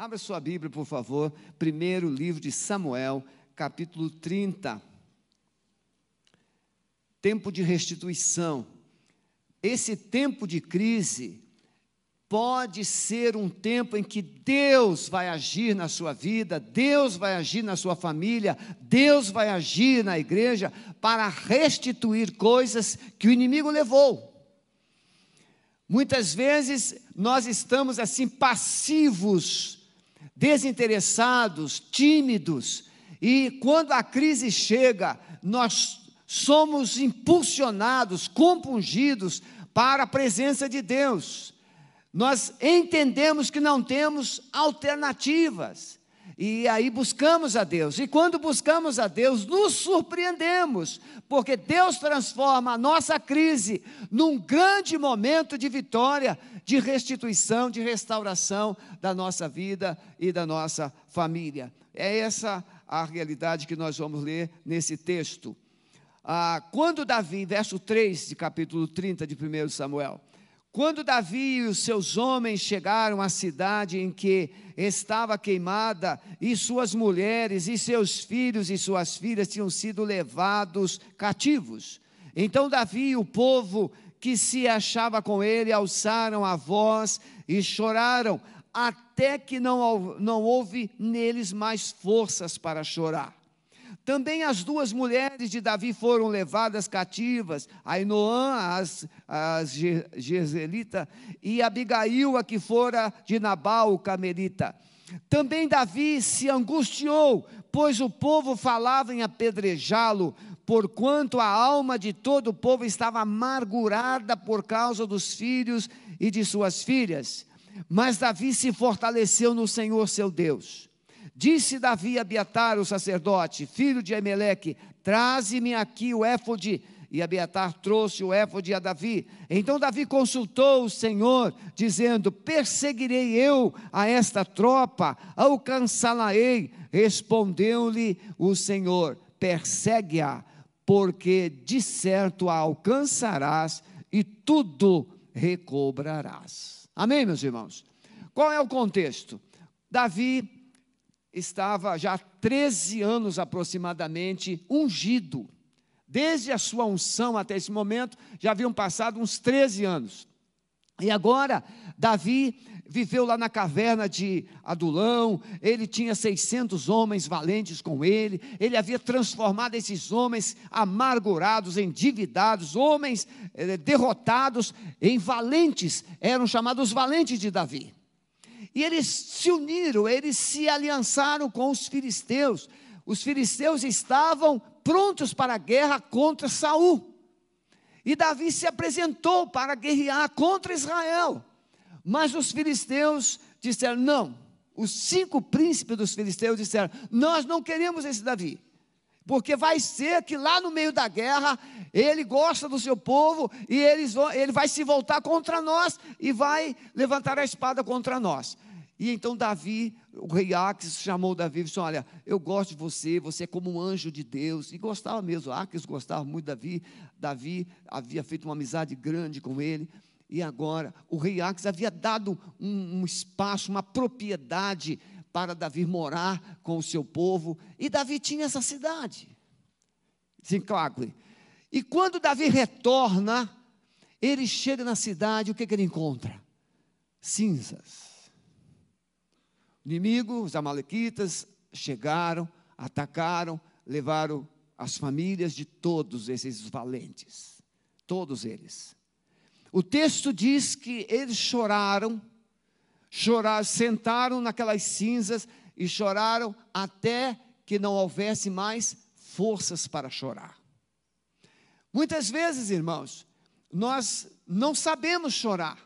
Abra sua Bíblia, por favor. Primeiro livro de Samuel, capítulo 30. Tempo de restituição. Esse tempo de crise pode ser um tempo em que Deus vai agir na sua vida, Deus vai agir na sua família, Deus vai agir na igreja para restituir coisas que o inimigo levou. Muitas vezes nós estamos assim passivos desinteressados, tímidos, e quando a crise chega, nós somos impulsionados, compungidos para a presença de Deus. Nós entendemos que não temos alternativas. E aí buscamos a Deus. E quando buscamos a Deus, nos surpreendemos, porque Deus transforma a nossa crise num grande momento de vitória, de restituição, de restauração da nossa vida e da nossa família. É essa a realidade que nós vamos ler nesse texto. Ah, quando Davi, verso 3 de capítulo 30 de 1 Samuel, quando Davi e os seus homens chegaram à cidade em que estava queimada, e suas mulheres, e seus filhos e suas filhas tinham sido levados cativos. Então Davi e o povo que se achava com ele alçaram a voz e choraram, até que não, não houve neles mais forças para chorar. Também as duas mulheres de Davi foram levadas cativas, Ainoã, as, as Gezelita, e Abigail, a que fora de Nabal, o Camerita. Também Davi se angustiou, pois o povo falava em apedrejá-lo, porquanto a alma de todo o povo estava amargurada por causa dos filhos e de suas filhas. Mas Davi se fortaleceu no Senhor seu Deus. Disse Davi a Abiatar, o sacerdote, filho de Emeleque: Traze-me aqui o éfode. E Abiatar trouxe o éfode a Davi. Então Davi consultou o Senhor, dizendo: Perseguirei eu a esta tropa, alcançá-la-ei. Respondeu-lhe o Senhor: Persegue-a, porque de certo a alcançarás e tudo recobrarás. Amém, meus irmãos? Qual é o contexto? Davi estava já há 13 anos aproximadamente ungido. Desde a sua unção até esse momento, já haviam passado uns 13 anos. E agora, Davi viveu lá na caverna de Adulão, ele tinha 600 homens valentes com ele, ele havia transformado esses homens amargurados, endividados, homens eh, derrotados, em valentes, eram chamados valentes de Davi. E eles se uniram, eles se aliançaram com os filisteus. Os filisteus estavam prontos para a guerra contra Saul. E Davi se apresentou para guerrear contra Israel. Mas os filisteus disseram: não. Os cinco príncipes dos filisteus disseram: nós não queremos esse Davi. Porque vai ser que lá no meio da guerra, ele gosta do seu povo e eles vão, ele vai se voltar contra nós e vai levantar a espada contra nós. E então Davi, o rei Aques chamou Davi e disse: Olha, eu gosto de você, você é como um anjo de Deus. E gostava mesmo, Aques gostava muito de Davi. Davi havia feito uma amizade grande com ele. E agora, o rei Aques havia dado um, um espaço, uma propriedade para Davi morar com o seu povo, e Davi tinha essa cidade, Zinclagle. E quando Davi retorna, ele chega na cidade, o que, que ele encontra? Cinzas. O inimigo, os amalequitas, chegaram, atacaram, levaram as famílias de todos esses valentes, todos eles. O texto diz que eles choraram chorar, sentaram naquelas cinzas e choraram até que não houvesse mais forças para chorar. Muitas vezes, irmãos, nós não sabemos chorar.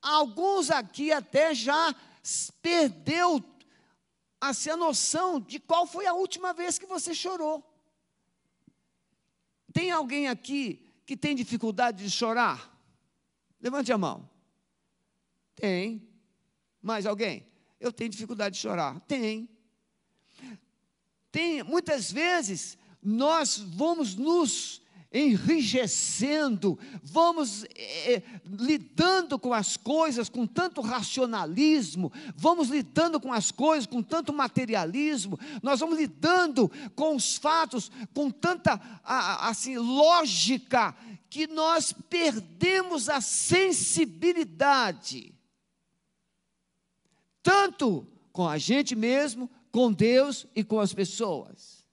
Alguns aqui até já perdeu assim, a noção de qual foi a última vez que você chorou. Tem alguém aqui que tem dificuldade de chorar? Levante a mão. Tem. Mais alguém? Eu tenho dificuldade de chorar. Tem. Tem, muitas vezes nós vamos nos enrijecendo, vamos é, lidando com as coisas com tanto racionalismo, vamos lidando com as coisas com tanto materialismo, nós vamos lidando com os fatos com tanta assim lógica que nós perdemos a sensibilidade, tanto com a gente mesmo, com Deus e com as pessoas.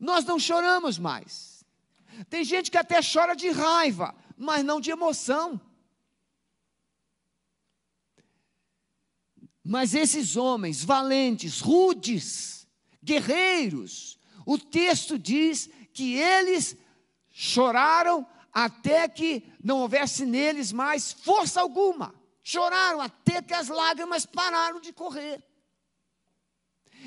Nós não choramos mais. Tem gente que até chora de raiva, mas não de emoção. Mas esses homens valentes, rudes, guerreiros, o texto diz que eles choraram até que não houvesse neles mais força alguma. Choraram até que as lágrimas pararam de correr.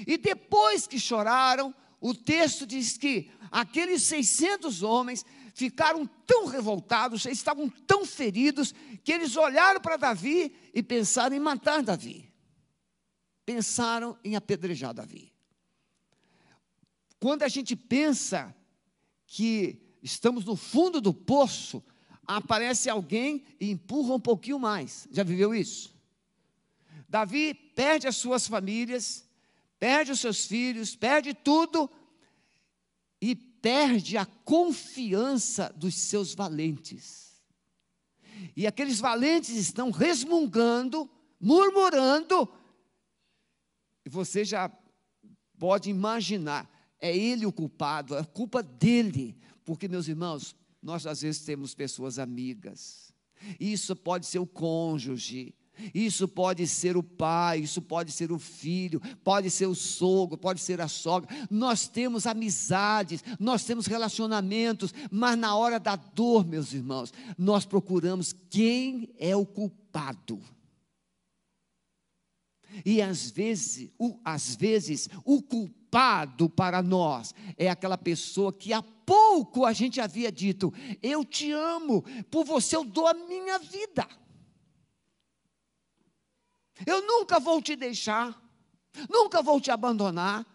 E depois que choraram, o texto diz que aqueles 600 homens ficaram tão revoltados, estavam tão feridos, que eles olharam para Davi e pensaram em matar Davi. Pensaram em apedrejar Davi. Quando a gente pensa que estamos no fundo do poço, aparece alguém e empurra um pouquinho mais. Já viveu isso? Davi perde as suas famílias, perde os seus filhos, perde tudo e perde a confiança dos seus valentes. E aqueles valentes estão resmungando, murmurando, e você já pode imaginar, é ele o culpado, é culpa dele, porque, meus irmãos, nós às vezes temos pessoas amigas, isso pode ser o cônjuge, isso pode ser o pai, isso pode ser o filho, pode ser o sogro, pode ser a sogra. Nós temos amizades, nós temos relacionamentos, mas na hora da dor, meus irmãos, nós procuramos quem é o culpado. E às vezes, o, às vezes, o culpado para nós é aquela pessoa que há pouco a gente havia dito: Eu te amo, por você eu dou a minha vida. Eu nunca vou te deixar, nunca vou te abandonar.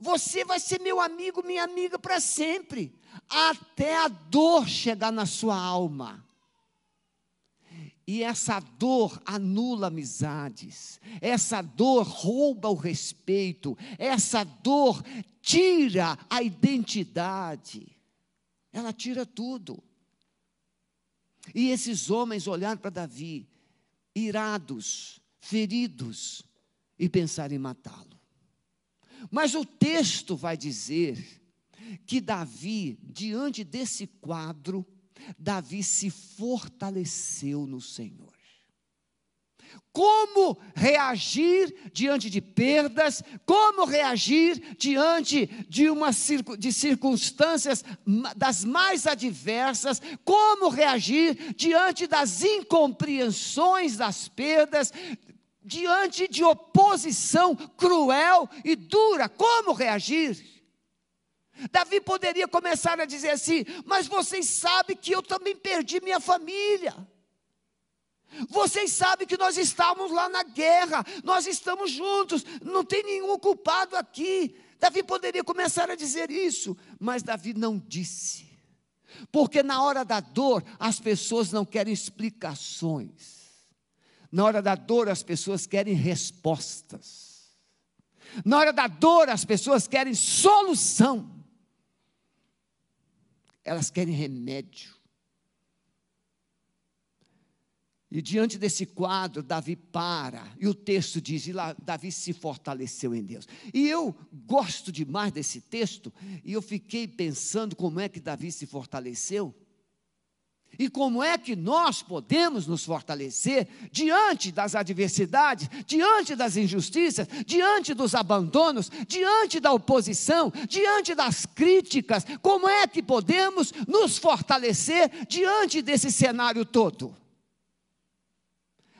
Você vai ser meu amigo, minha amiga para sempre, até a dor chegar na sua alma. E essa dor anula amizades, essa dor rouba o respeito, essa dor tira a identidade, ela tira tudo. E esses homens olharam para Davi, irados, feridos e pensar em matá-lo. Mas o texto vai dizer que Davi, diante desse quadro, Davi se fortaleceu no Senhor. Como reagir diante de perdas, como reagir diante de, uma, de circunstâncias das mais adversas, como reagir diante das incompreensões das perdas, diante de oposição cruel e dura, como reagir? Davi poderia começar a dizer assim: Mas vocês sabem que eu também perdi minha família. Vocês sabem que nós estávamos lá na guerra, nós estamos juntos, não tem nenhum culpado aqui. Davi poderia começar a dizer isso, mas Davi não disse, porque na hora da dor as pessoas não querem explicações. Na hora da dor, as pessoas querem respostas. Na hora da dor, as pessoas querem solução. Elas querem remédio. E diante desse quadro, Davi para, e o texto diz: e lá, Davi se fortaleceu em Deus. E eu gosto demais desse texto, e eu fiquei pensando como é que Davi se fortaleceu. E como é que nós podemos nos fortalecer diante das adversidades, diante das injustiças, diante dos abandonos, diante da oposição, diante das críticas? Como é que podemos nos fortalecer diante desse cenário todo?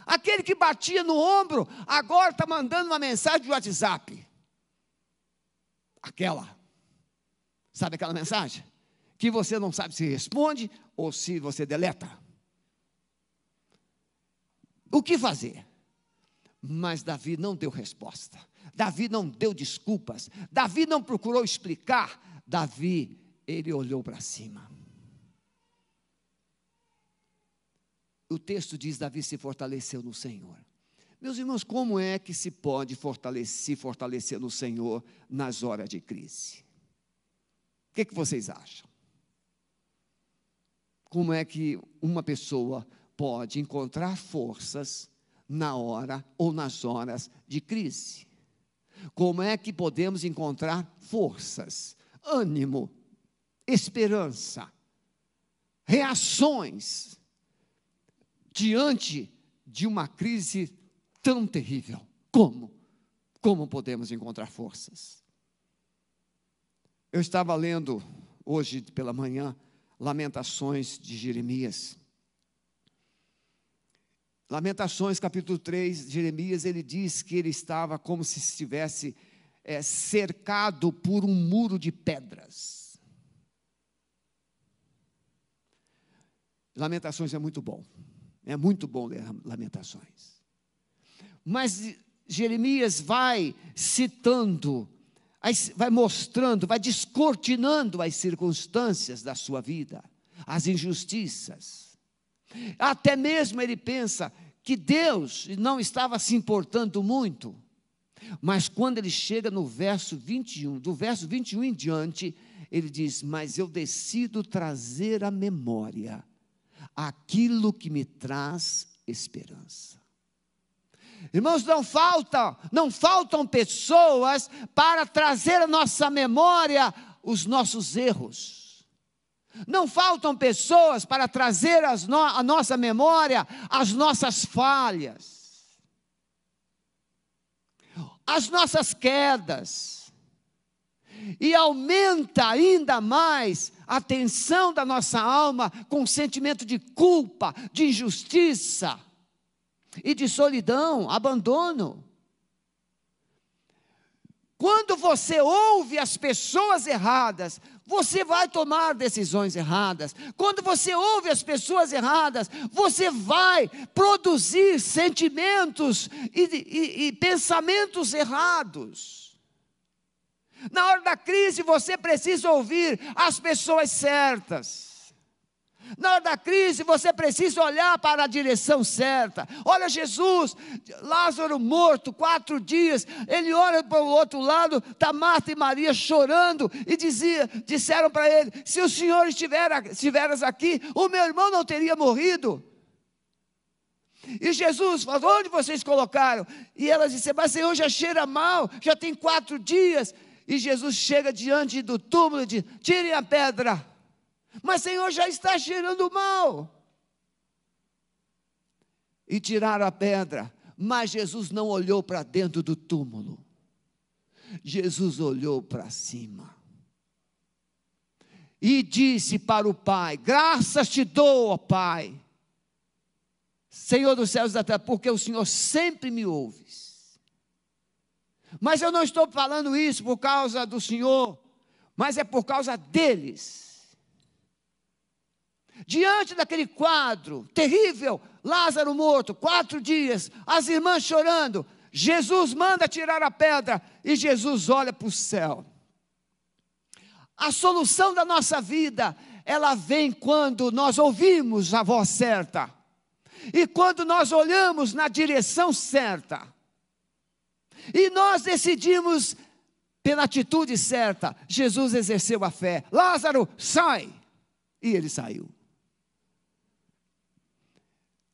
Aquele que batia no ombro, agora está mandando uma mensagem de WhatsApp. Aquela. Sabe aquela mensagem? Que você não sabe se responde ou se você deleta. O que fazer? Mas Davi não deu resposta. Davi não deu desculpas. Davi não procurou explicar. Davi ele olhou para cima. O texto diz: Davi se fortaleceu no Senhor. Meus irmãos, como é que se pode fortalecer, se fortalecer no Senhor nas horas de crise? O que, que vocês acham? Como é que uma pessoa pode encontrar forças na hora ou nas horas de crise? Como é que podemos encontrar forças, ânimo, esperança, reações diante de uma crise tão terrível? Como? Como podemos encontrar forças? Eu estava lendo hoje pela manhã Lamentações de Jeremias. Lamentações, capítulo 3, Jeremias, ele diz que ele estava como se estivesse é, cercado por um muro de pedras. Lamentações é muito bom, é muito bom ler Lamentações. Mas Jeremias vai citando vai mostrando, vai descortinando as circunstâncias da sua vida, as injustiças. Até mesmo ele pensa que Deus não estava se importando muito. Mas quando ele chega no verso 21, do verso 21 em diante, ele diz: Mas eu decido trazer à memória aquilo que me traz esperança. Irmãos, não faltam, não faltam pessoas para trazer à nossa memória os nossos erros. Não faltam pessoas para trazer no, à nossa memória as nossas falhas, as nossas quedas. E aumenta ainda mais a tensão da nossa alma com sentimento de culpa, de injustiça e de solidão, abandono. Quando você ouve as pessoas erradas, você vai tomar decisões erradas. Quando você ouve as pessoas erradas, você vai produzir sentimentos e, e, e pensamentos errados. Na hora da crise, você precisa ouvir as pessoas certas. Na hora da crise, você precisa olhar para a direção certa. Olha Jesus, Lázaro morto, quatro dias. Ele olha para o outro lado, está Marta e Maria chorando e dizia, disseram para ele: Se o Senhor estiver, estiveras aqui, o meu irmão não teria morrido. E Jesus falou: Onde vocês colocaram? E elas disseram: Mas Senhor, já cheira mal, já tem quatro dias. E Jesus chega diante do túmulo e diz: Tirem a pedra. Mas Senhor já está cheirando mal. E tiraram a pedra, mas Jesus não olhou para dentro do túmulo. Jesus olhou para cima. E disse para o Pai: Graças te dou, ó Pai, Senhor dos céus e da terra, porque o Senhor sempre me ouves. Mas eu não estou falando isso por causa do Senhor, mas é por causa deles Diante daquele quadro terrível, Lázaro morto, quatro dias, as irmãs chorando, Jesus manda tirar a pedra e Jesus olha para o céu. A solução da nossa vida, ela vem quando nós ouvimos a voz certa e quando nós olhamos na direção certa. E nós decidimos pela atitude certa. Jesus exerceu a fé. Lázaro, sai! E ele saiu.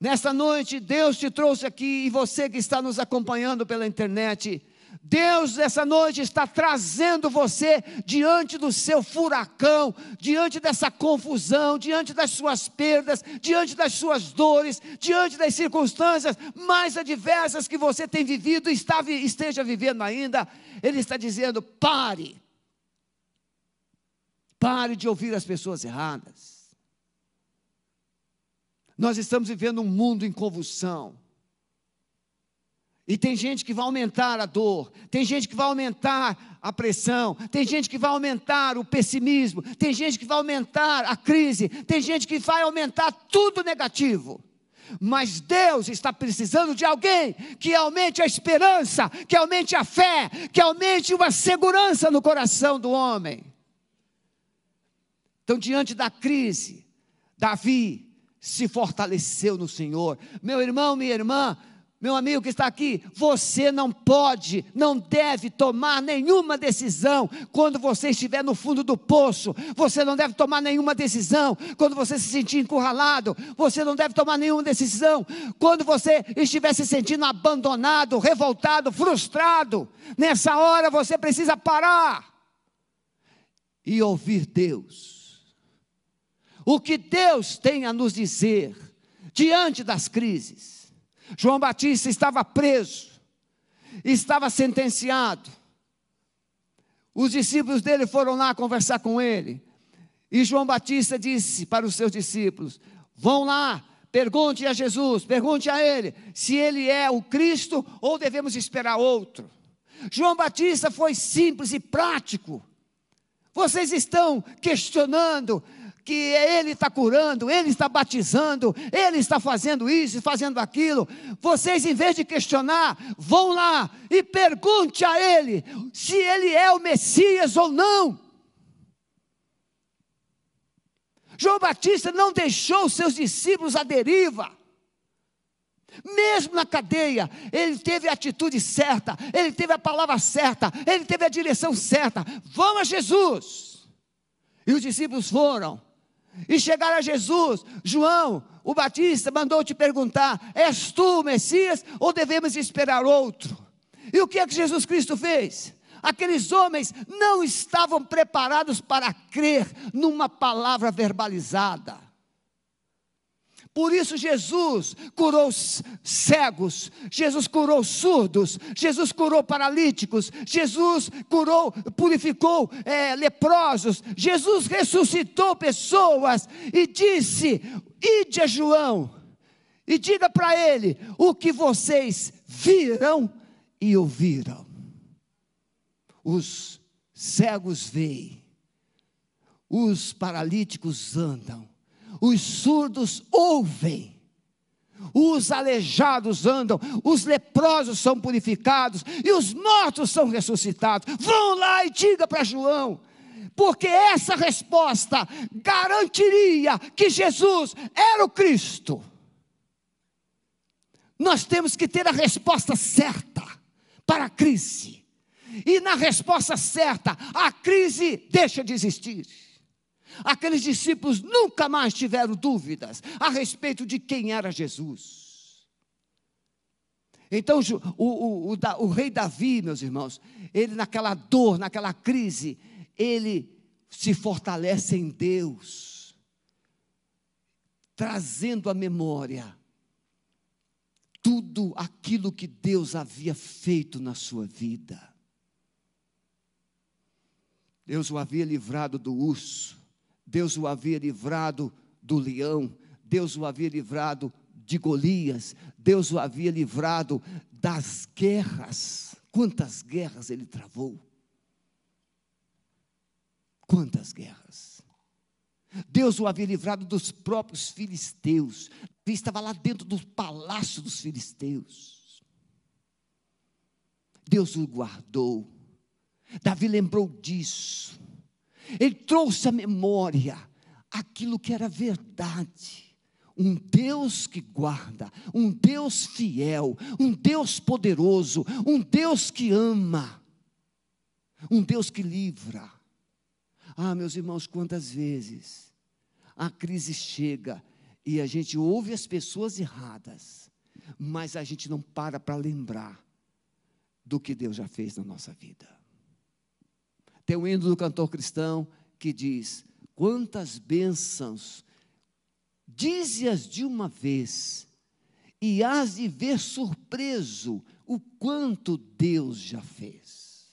Nesta noite, Deus te trouxe aqui e você que está nos acompanhando pela internet, Deus nessa noite está trazendo você diante do seu furacão, diante dessa confusão, diante das suas perdas, diante das suas dores, diante das circunstâncias mais adversas que você tem vivido e esteja vivendo ainda. Ele está dizendo: pare, pare de ouvir as pessoas erradas. Nós estamos vivendo um mundo em convulsão. E tem gente que vai aumentar a dor, tem gente que vai aumentar a pressão, tem gente que vai aumentar o pessimismo, tem gente que vai aumentar a crise, tem gente que vai aumentar tudo negativo. Mas Deus está precisando de alguém que aumente a esperança, que aumente a fé, que aumente uma segurança no coração do homem. Então, diante da crise, Davi se fortaleceu no Senhor. Meu irmão, minha irmã, meu amigo que está aqui, você não pode, não deve tomar nenhuma decisão quando você estiver no fundo do poço. Você não deve tomar nenhuma decisão quando você se sentir encurralado. Você não deve tomar nenhuma decisão quando você estiver se sentindo abandonado, revoltado, frustrado. Nessa hora você precisa parar e ouvir Deus. O que Deus tem a nos dizer diante das crises. João Batista estava preso, estava sentenciado. Os discípulos dele foram lá conversar com ele. E João Batista disse para os seus discípulos: Vão lá, pergunte a Jesus, pergunte a ele se ele é o Cristo ou devemos esperar outro. João Batista foi simples e prático. Vocês estão questionando que Ele está curando, Ele está batizando, Ele está fazendo isso e fazendo aquilo. Vocês, em vez de questionar, vão lá e pergunte a Ele se Ele é o Messias ou não. João Batista não deixou seus discípulos à deriva. Mesmo na cadeia, ele teve a atitude certa, ele teve a palavra certa, ele teve a direção certa. Vão a Jesus. E os discípulos foram. E chegaram a Jesus, João, o Batista, mandou te perguntar: És tu o Messias ou devemos esperar outro? E o que é que Jesus Cristo fez? Aqueles homens não estavam preparados para crer numa palavra verbalizada. Por isso Jesus curou cegos, Jesus curou surdos, Jesus curou paralíticos, Jesus curou, purificou é, leprosos, Jesus ressuscitou pessoas e disse: Ide a João e diga para ele o que vocês viram e ouviram. Os cegos veem, os paralíticos andam os surdos ouvem, os aleijados andam, os leprosos são purificados e os mortos são ressuscitados. Vão lá e diga para João, porque essa resposta garantiria que Jesus era o Cristo. Nós temos que ter a resposta certa para a crise. E na resposta certa, a crise deixa de existir. Aqueles discípulos nunca mais tiveram dúvidas a respeito de quem era Jesus. Então, o, o, o, o, rei Davi, meus irmãos, ele naquela dor, naquela crise, ele se fortalece em Deus, trazendo à memória tudo aquilo que Deus havia feito na sua vida. Deus o havia livrado do urso, Deus o havia livrado do leão, Deus o havia livrado de Golias, Deus o havia livrado das guerras. Quantas guerras ele travou? Quantas guerras? Deus o havia livrado dos próprios filisteus. Ele estava lá dentro do palácio dos filisteus. Deus o guardou. Davi lembrou disso. Ele trouxe à memória aquilo que era verdade. Um Deus que guarda, um Deus fiel, um Deus poderoso, um Deus que ama, um Deus que livra. Ah, meus irmãos, quantas vezes a crise chega e a gente ouve as pessoas erradas, mas a gente não para para lembrar do que Deus já fez na nossa vida. Tem um hino do cantor cristão que diz: Quantas bênçãos, dize-as de uma vez, e hás de ver surpreso o quanto Deus já fez.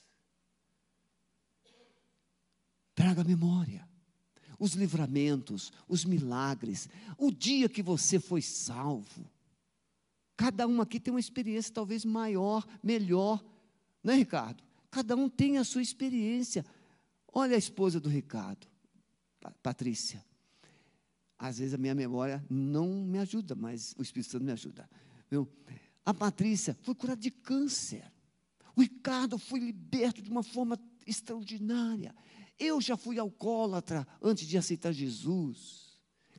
Traga memória os livramentos, os milagres, o dia que você foi salvo. Cada um aqui tem uma experiência talvez maior, melhor, não é, Ricardo? Cada um tem a sua experiência. Olha a esposa do Ricardo, Patrícia. Às vezes a minha memória não me ajuda, mas o Espírito Santo me ajuda. Viu? A Patrícia foi curada de câncer. O Ricardo foi liberto de uma forma extraordinária. Eu já fui alcoólatra antes de aceitar Jesus.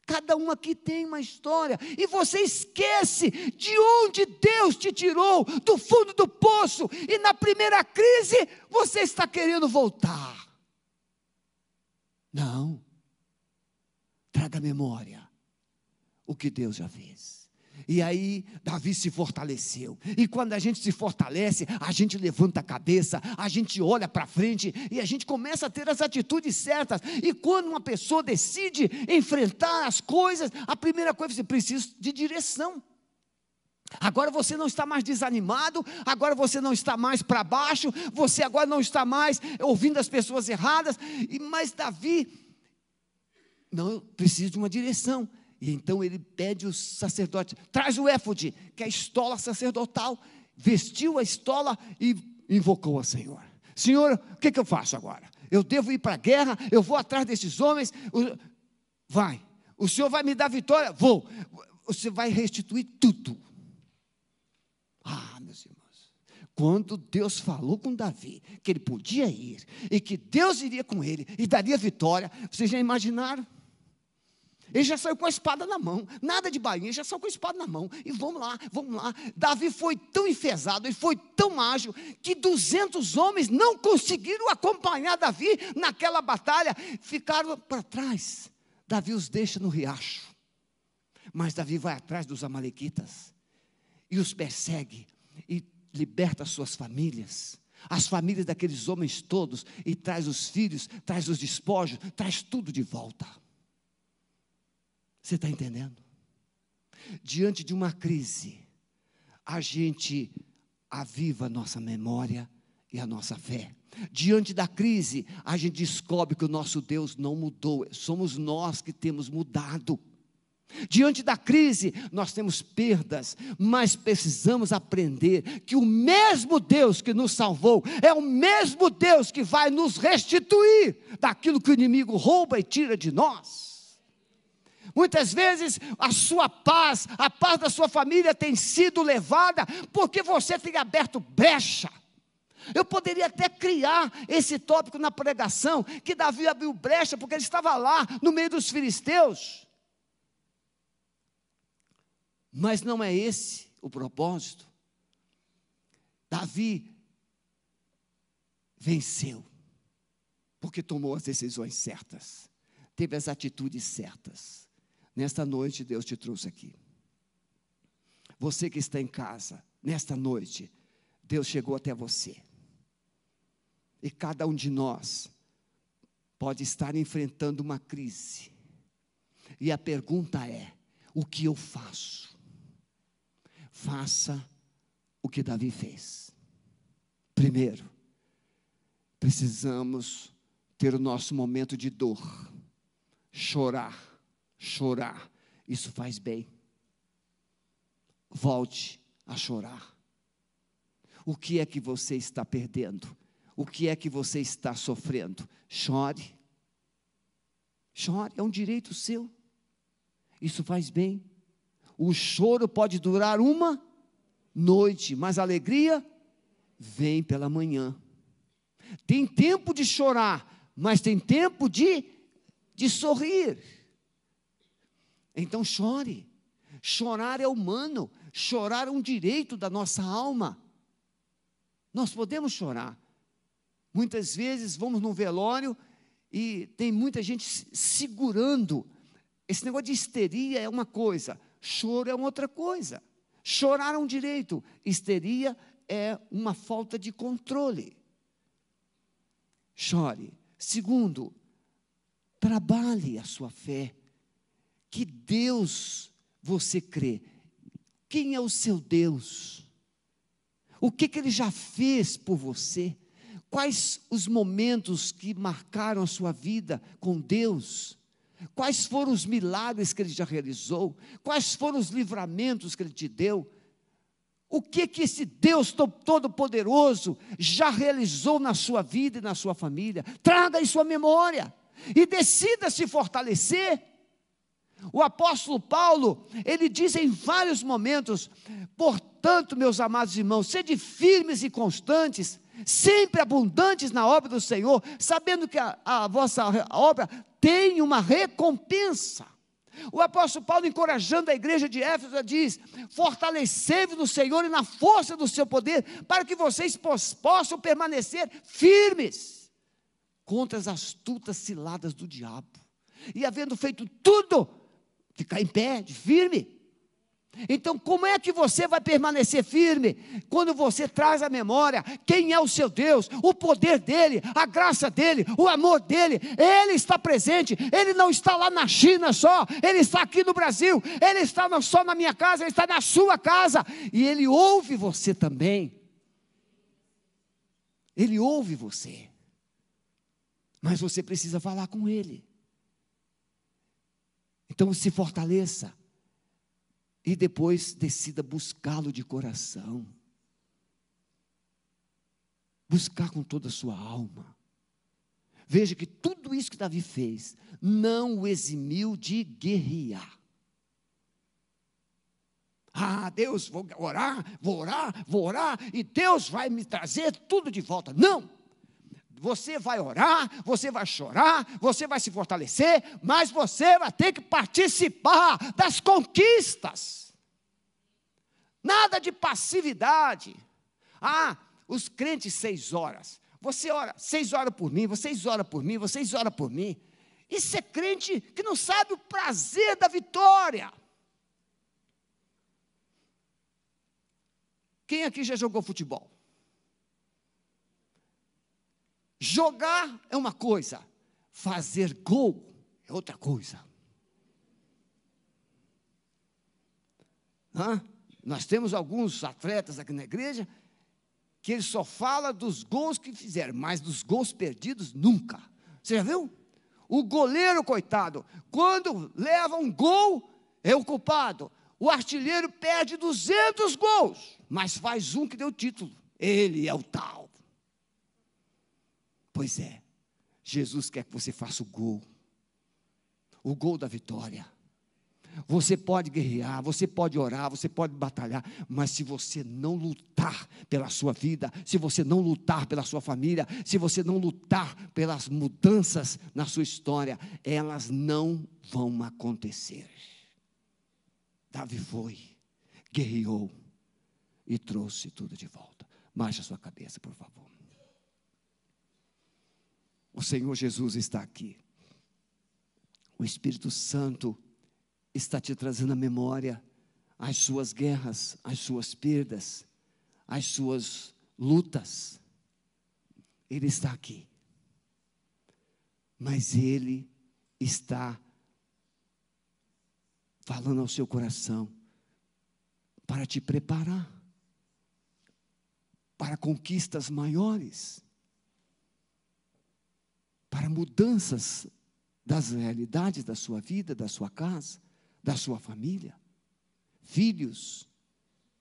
Cada um aqui tem uma história, e você esquece de onde Deus te tirou, do fundo do poço, e na primeira crise você está querendo voltar. Não. Traga memória o que Deus já fez. E aí, Davi se fortaleceu. E quando a gente se fortalece, a gente levanta a cabeça, a gente olha para frente e a gente começa a ter as atitudes certas. E quando uma pessoa decide enfrentar as coisas, a primeira coisa você precisa de direção. Agora você não está mais desanimado, agora você não está mais para baixo, você agora não está mais ouvindo as pessoas erradas. Mas Davi não precisa de uma direção. E então ele pede o sacerdote, traz o éfode, que é a estola sacerdotal, vestiu a estola e invocou ao Senhor. Senhor, o que, que eu faço agora? Eu devo ir para a guerra, eu vou atrás desses homens. Vai, o Senhor vai me dar vitória? Vou. Você vai restituir tudo. Ah, meus irmãos, quando Deus falou com Davi que ele podia ir e que Deus iria com ele e daria vitória, vocês já imaginaram? Ele já saiu com a espada na mão, nada de bainha, ele já saiu com a espada na mão. E vamos lá, vamos lá. Davi foi tão enfesado, ele foi tão ágil, que 200 homens não conseguiram acompanhar Davi naquela batalha, ficaram para trás. Davi os deixa no riacho. Mas Davi vai atrás dos Amalequitas e os persegue e liberta suas famílias as famílias daqueles homens todos, e traz os filhos, traz os despojos, traz tudo de volta. Você está entendendo? Diante de uma crise, a gente aviva a nossa memória e a nossa fé. Diante da crise, a gente descobre que o nosso Deus não mudou, somos nós que temos mudado. Diante da crise, nós temos perdas, mas precisamos aprender que o mesmo Deus que nos salvou é o mesmo Deus que vai nos restituir daquilo que o inimigo rouba e tira de nós. Muitas vezes a sua paz, a paz da sua família tem sido levada porque você tem aberto brecha. Eu poderia até criar esse tópico na pregação, que Davi abriu brecha porque ele estava lá no meio dos filisteus. Mas não é esse o propósito. Davi venceu, porque tomou as decisões certas, teve as atitudes certas. Nesta noite, Deus te trouxe aqui. Você que está em casa, nesta noite, Deus chegou até você. E cada um de nós pode estar enfrentando uma crise. E a pergunta é: o que eu faço? Faça o que Davi fez. Primeiro, precisamos ter o nosso momento de dor, chorar chorar. Isso faz bem. Volte a chorar. O que é que você está perdendo? O que é que você está sofrendo? Chore. Chore, é um direito seu. Isso faz bem. O choro pode durar uma noite, mas a alegria vem pela manhã. Tem tempo de chorar, mas tem tempo de, de sorrir. Então chore. Chorar é humano, chorar é um direito da nossa alma. Nós podemos chorar. Muitas vezes vamos no velório e tem muita gente segurando. Esse negócio de histeria é uma coisa, choro é outra coisa. Chorar é um direito, histeria é uma falta de controle. Chore. Segundo, trabalhe a sua fé que Deus você crê? Quem é o seu Deus? O que, que ele já fez por você? Quais os momentos que marcaram a sua vida com Deus? Quais foram os milagres que ele já realizou? Quais foram os livramentos que ele te deu? O que que esse Deus todo-poderoso já realizou na sua vida e na sua família? Traga em sua memória e decida se fortalecer. O apóstolo Paulo, ele diz em vários momentos: portanto, meus amados irmãos, sede firmes e constantes, sempre abundantes na obra do Senhor, sabendo que a, a vossa obra tem uma recompensa. O apóstolo Paulo, encorajando a igreja de Éfeso, diz: Fortalecei-vos no Senhor e na força do seu poder, para que vocês possam permanecer firmes contra as astutas ciladas do diabo. E havendo feito tudo, ficar em pé, firme. Então, como é que você vai permanecer firme quando você traz à memória quem é o seu Deus, o poder dele, a graça dele, o amor dele? Ele está presente, ele não está lá na China só, ele está aqui no Brasil, ele está não só na minha casa, ele está na sua casa e ele ouve você também. Ele ouve você, mas você precisa falar com ele. Então, se fortaleça e depois decida buscá-lo de coração. Buscar com toda a sua alma. Veja que tudo isso que Davi fez não o eximiu de guerrear. Ah, Deus, vou orar, vou orar, vou orar, e Deus vai me trazer tudo de volta. Não! Você vai orar, você vai chorar, você vai se fortalecer, mas você vai ter que participar das conquistas. Nada de passividade. Ah, os crentes seis horas. Você ora, seis horas por mim, vocês oram por mim, vocês oram por mim. Isso é crente que não sabe o prazer da vitória. Quem aqui já jogou futebol? Jogar é uma coisa, fazer gol é outra coisa. Hã? Nós temos alguns atletas aqui na igreja que ele só fala dos gols que fizeram, mas dos gols perdidos nunca. Você já viu? O goleiro, coitado, quando leva um gol, é o culpado. O artilheiro perde 200 gols, mas faz um que deu título. Ele é o tal. Pois é, Jesus quer que você faça o gol, o gol da vitória. Você pode guerrear, você pode orar, você pode batalhar, mas se você não lutar pela sua vida, se você não lutar pela sua família, se você não lutar pelas mudanças na sua história, elas não vão acontecer. Davi foi, guerreou e trouxe tudo de volta. Baixe a sua cabeça, por favor. O Senhor Jesus está aqui. O Espírito Santo está te trazendo à memória as suas guerras, as suas perdas, as suas lutas. Ele está aqui. Mas ele está falando ao seu coração para te preparar para conquistas maiores para mudanças das realidades da sua vida, da sua casa, da sua família, filhos,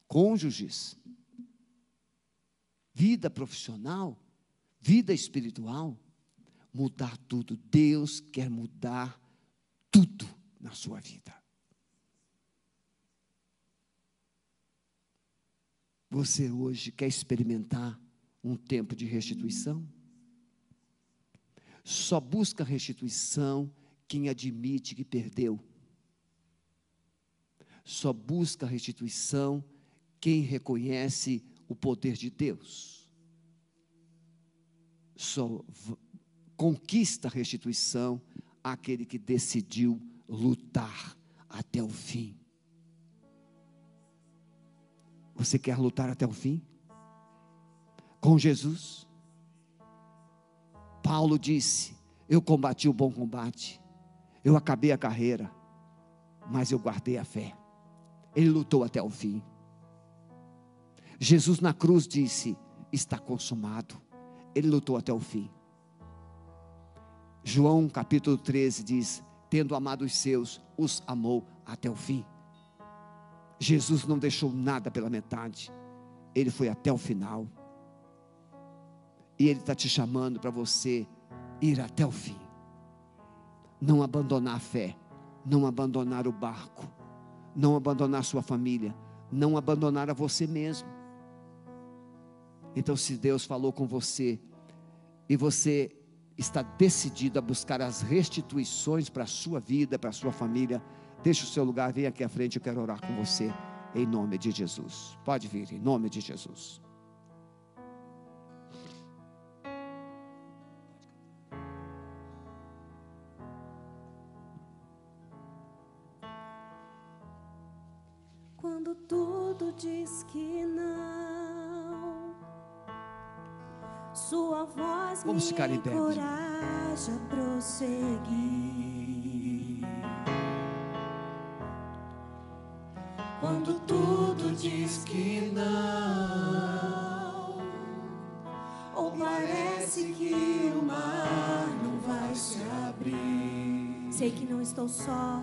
cônjuges, vida profissional, vida espiritual, mudar tudo. Deus quer mudar tudo na sua vida. Você hoje quer experimentar um tempo de restituição? Só busca restituição quem admite que perdeu. Só busca restituição quem reconhece o poder de Deus. Só conquista restituição aquele que decidiu lutar até o fim. Você quer lutar até o fim? Com Jesus? Paulo disse: Eu combati o bom combate, eu acabei a carreira, mas eu guardei a fé. Ele lutou até o fim. Jesus na cruz disse: Está consumado. Ele lutou até o fim. João capítulo 13 diz: Tendo amado os seus, os amou até o fim. Jesus não deixou nada pela metade, ele foi até o final. E Ele está te chamando para você ir até o fim. Não abandonar a fé, não abandonar o barco, não abandonar sua família, não abandonar a você mesmo. Então, se Deus falou com você e você está decidido a buscar as restituições para a sua vida, para a sua família, deixe o seu lugar, vem aqui à frente, eu quero orar com você, em nome de Jesus. Pode vir, em nome de Jesus. Voz Vamos me ficar em pé. encoraja a prosseguir. Quando tudo diz que não, ou parece que o mar não vai se abrir. Sei que não estou só.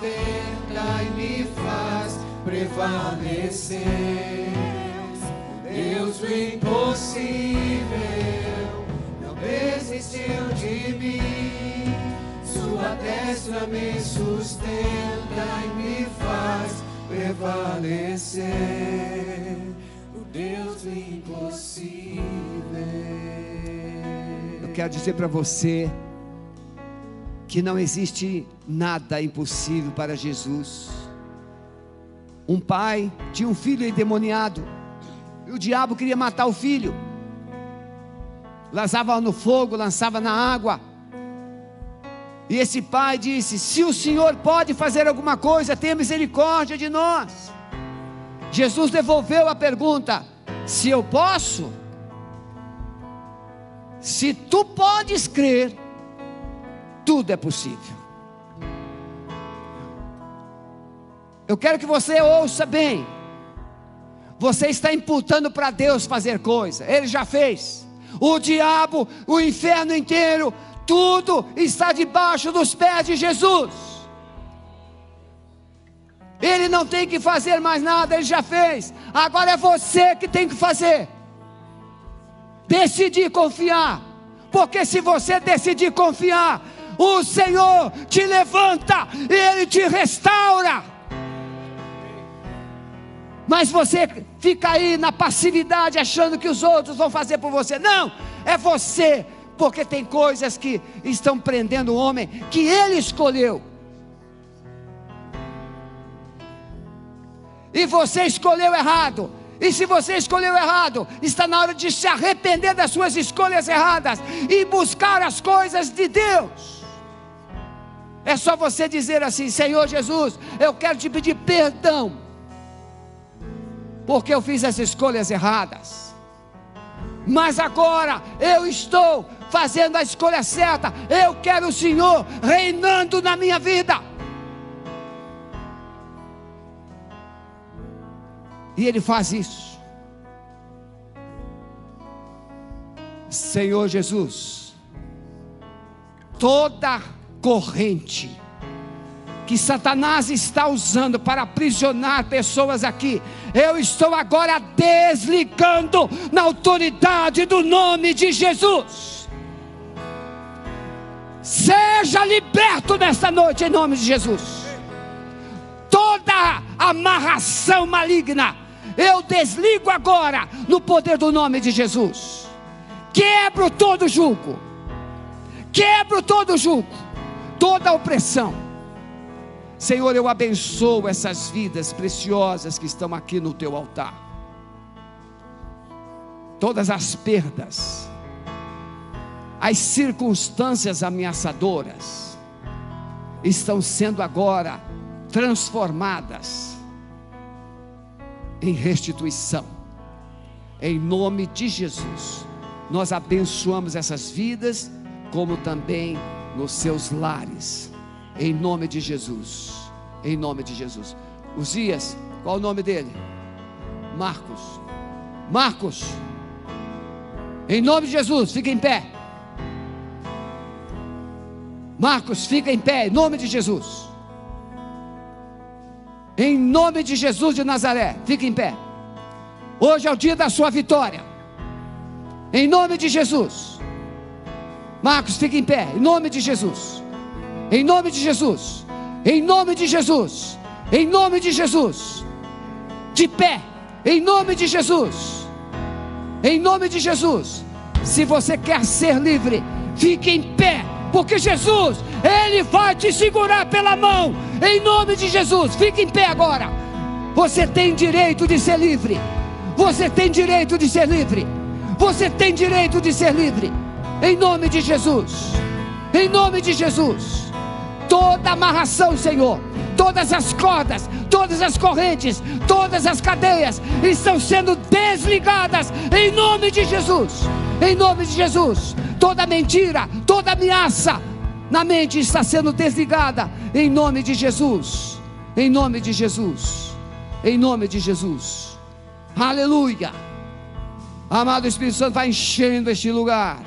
Sustenta e me faz prevalecer. Deus do impossível não desistiu de mim. Sua destra me sustenta e me faz prevalecer. O Deus do impossível. Eu quero dizer para você que não existe nada impossível para Jesus. Um pai tinha um filho endemoniado, e o diabo queria matar o filho, lançava no fogo, lançava na água. E esse pai disse: Se o Senhor pode fazer alguma coisa, tenha misericórdia de nós. Jesus devolveu a pergunta: Se eu posso? Se tu podes crer, tudo é possível. Eu quero que você ouça bem. Você está imputando para Deus fazer coisa, Ele já fez. O diabo, o inferno inteiro, tudo está debaixo dos pés de Jesus. Ele não tem que fazer mais nada, ele já fez. Agora é você que tem que fazer. Decidir confiar. Porque se você decidir confiar, o Senhor te levanta e ele te restaura. Mas você fica aí na passividade achando que os outros vão fazer por você. Não, é você, porque tem coisas que estão prendendo o homem que ele escolheu. E você escolheu errado. E se você escolheu errado, está na hora de se arrepender das suas escolhas erradas e buscar as coisas de Deus. É só você dizer assim: Senhor Jesus, eu quero te pedir perdão, porque eu fiz as escolhas erradas. Mas agora eu estou fazendo a escolha certa. Eu quero o Senhor reinando na minha vida. E ele faz isso. Senhor Jesus, toda corrente que Satanás está usando para aprisionar pessoas aqui, eu estou agora desligando na autoridade do nome de Jesus. Seja liberto nesta noite em nome de Jesus. Toda amarração maligna, eu desligo agora no poder do nome de Jesus. Quebro todo jugo. Quebro todo jugo. Toda opressão. Senhor, eu abençoo essas vidas preciosas que estão aqui no teu altar. Todas as perdas, as circunstâncias ameaçadoras estão sendo agora transformadas em restituição. Em nome de Jesus, nós abençoamos essas vidas, como também nos seus lares. Em nome de Jesus. Em nome de Jesus. Uzias, qual o nome dele? Marcos. Marcos. Em nome de Jesus, fica em pé. Marcos, fica em pé, em nome de Jesus. Em nome de Jesus de Nazaré, fica em pé. Hoje é o dia da sua vitória. Em nome de Jesus. Marcos, fica em pé, em nome de Jesus. Em nome de Jesus. Em nome de Jesus. Em nome de Jesus. De pé, em nome de Jesus. Em nome de Jesus. Se você quer ser livre, fique em pé, porque Jesus, Ele vai te segurar pela mão. Em nome de Jesus, fique em pé agora. Você tem direito de ser livre. Você tem direito de ser livre. Você tem direito de ser livre. Em nome de Jesus. Em nome de Jesus. Toda amarração, Senhor. Todas as cordas, todas as correntes, todas as cadeias estão sendo desligadas em nome de Jesus. Em nome de Jesus. Toda mentira, toda ameaça na mente está sendo desligada em nome de Jesus. Em nome de Jesus. Em nome de Jesus. Aleluia. Amado Espírito Santo, vai enchendo este lugar.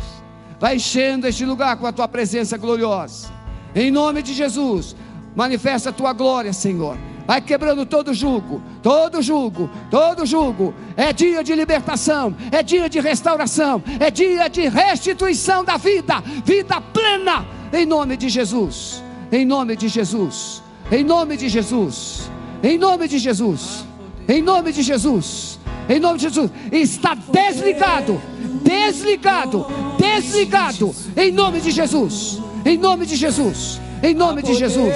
Vai enchendo este lugar com a tua presença gloriosa. Em nome de Jesus, manifesta a tua glória, Senhor. Vai quebrando todo jugo, todo jugo, todo jugo. É dia de libertação, é dia de restauração, é dia de restituição da vida, vida plena, em nome de Jesus. Em nome de Jesus. Em nome de Jesus. Em nome de Jesus. Em nome de Jesus. Em nome de Jesus. Está desligado. Desligado. Desligado. Em nome de Jesus. Em nome de Jesus. Em nome de Jesus.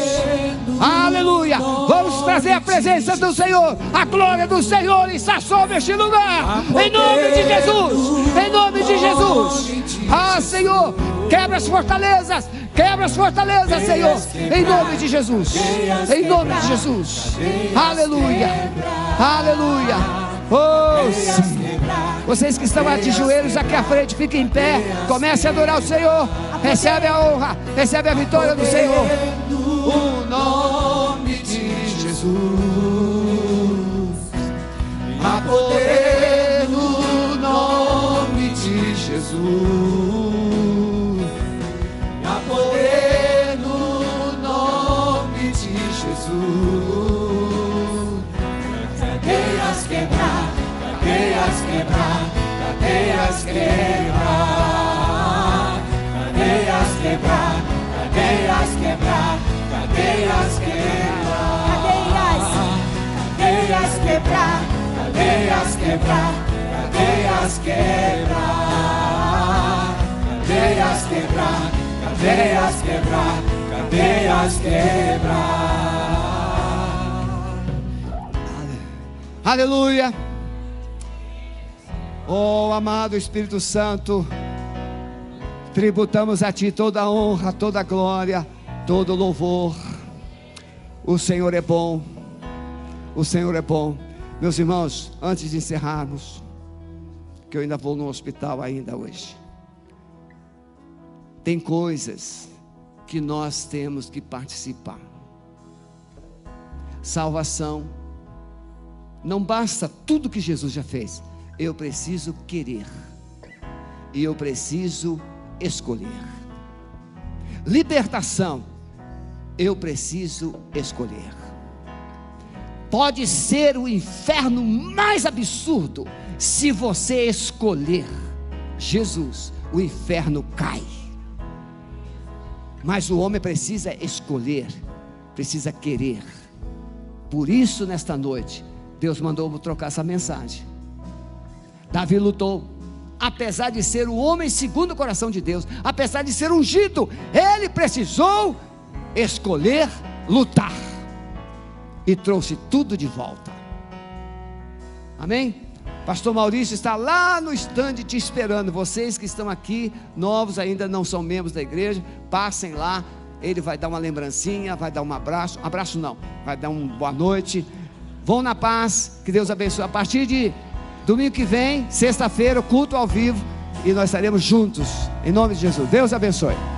Aleluia. Vamos trazer a presença do Senhor. A glória do Senhor está sobre este lugar. Em nome de Jesus. Em nome de Jesus. Ah, Senhor. Quebra as fortalezas. Quebra as fortalezas, Senhor. Em nome de Jesus. Em nome de Jesus. Aleluia. Aleluia. Oh. Vocês que estão de joelhos aqui à frente, fiquem em pé. Comece a adorar o Senhor. Recebe a honra, recebe a vitória do Senhor. O nome de Jesus. Quebrar, cadeias quebrar, cadeias quebrar. Cadeias quebrar, cadeias quebrar. Aleluia. Oh, amado Espírito Santo, tributamos a Ti toda a honra, toda a glória, todo o louvor. O Senhor é bom, o Senhor é bom. Meus irmãos, antes de encerrarmos, que eu ainda vou no hospital ainda hoje. Tem coisas que nós temos que participar. Salvação. Não basta tudo que Jesus já fez. Eu preciso querer. E eu preciso escolher. Libertação. Eu preciso escolher. Pode ser o inferno mais absurdo. Se você escolher Jesus, o inferno cai. Mas o homem precisa escolher, precisa querer. Por isso, nesta noite, Deus mandou trocar essa mensagem. Davi lutou, apesar de ser o homem segundo o coração de Deus, apesar de ser ungido, ele precisou escolher lutar e trouxe tudo de volta. Amém? Pastor Maurício está lá no estande te esperando. Vocês que estão aqui, novos, ainda não são membros da igreja, passem lá. Ele vai dar uma lembrancinha, vai dar um abraço. Abraço não, vai dar uma boa noite. Vão na paz, que Deus abençoe. A partir de domingo que vem, sexta-feira, culto ao vivo, e nós estaremos juntos. Em nome de Jesus. Deus abençoe.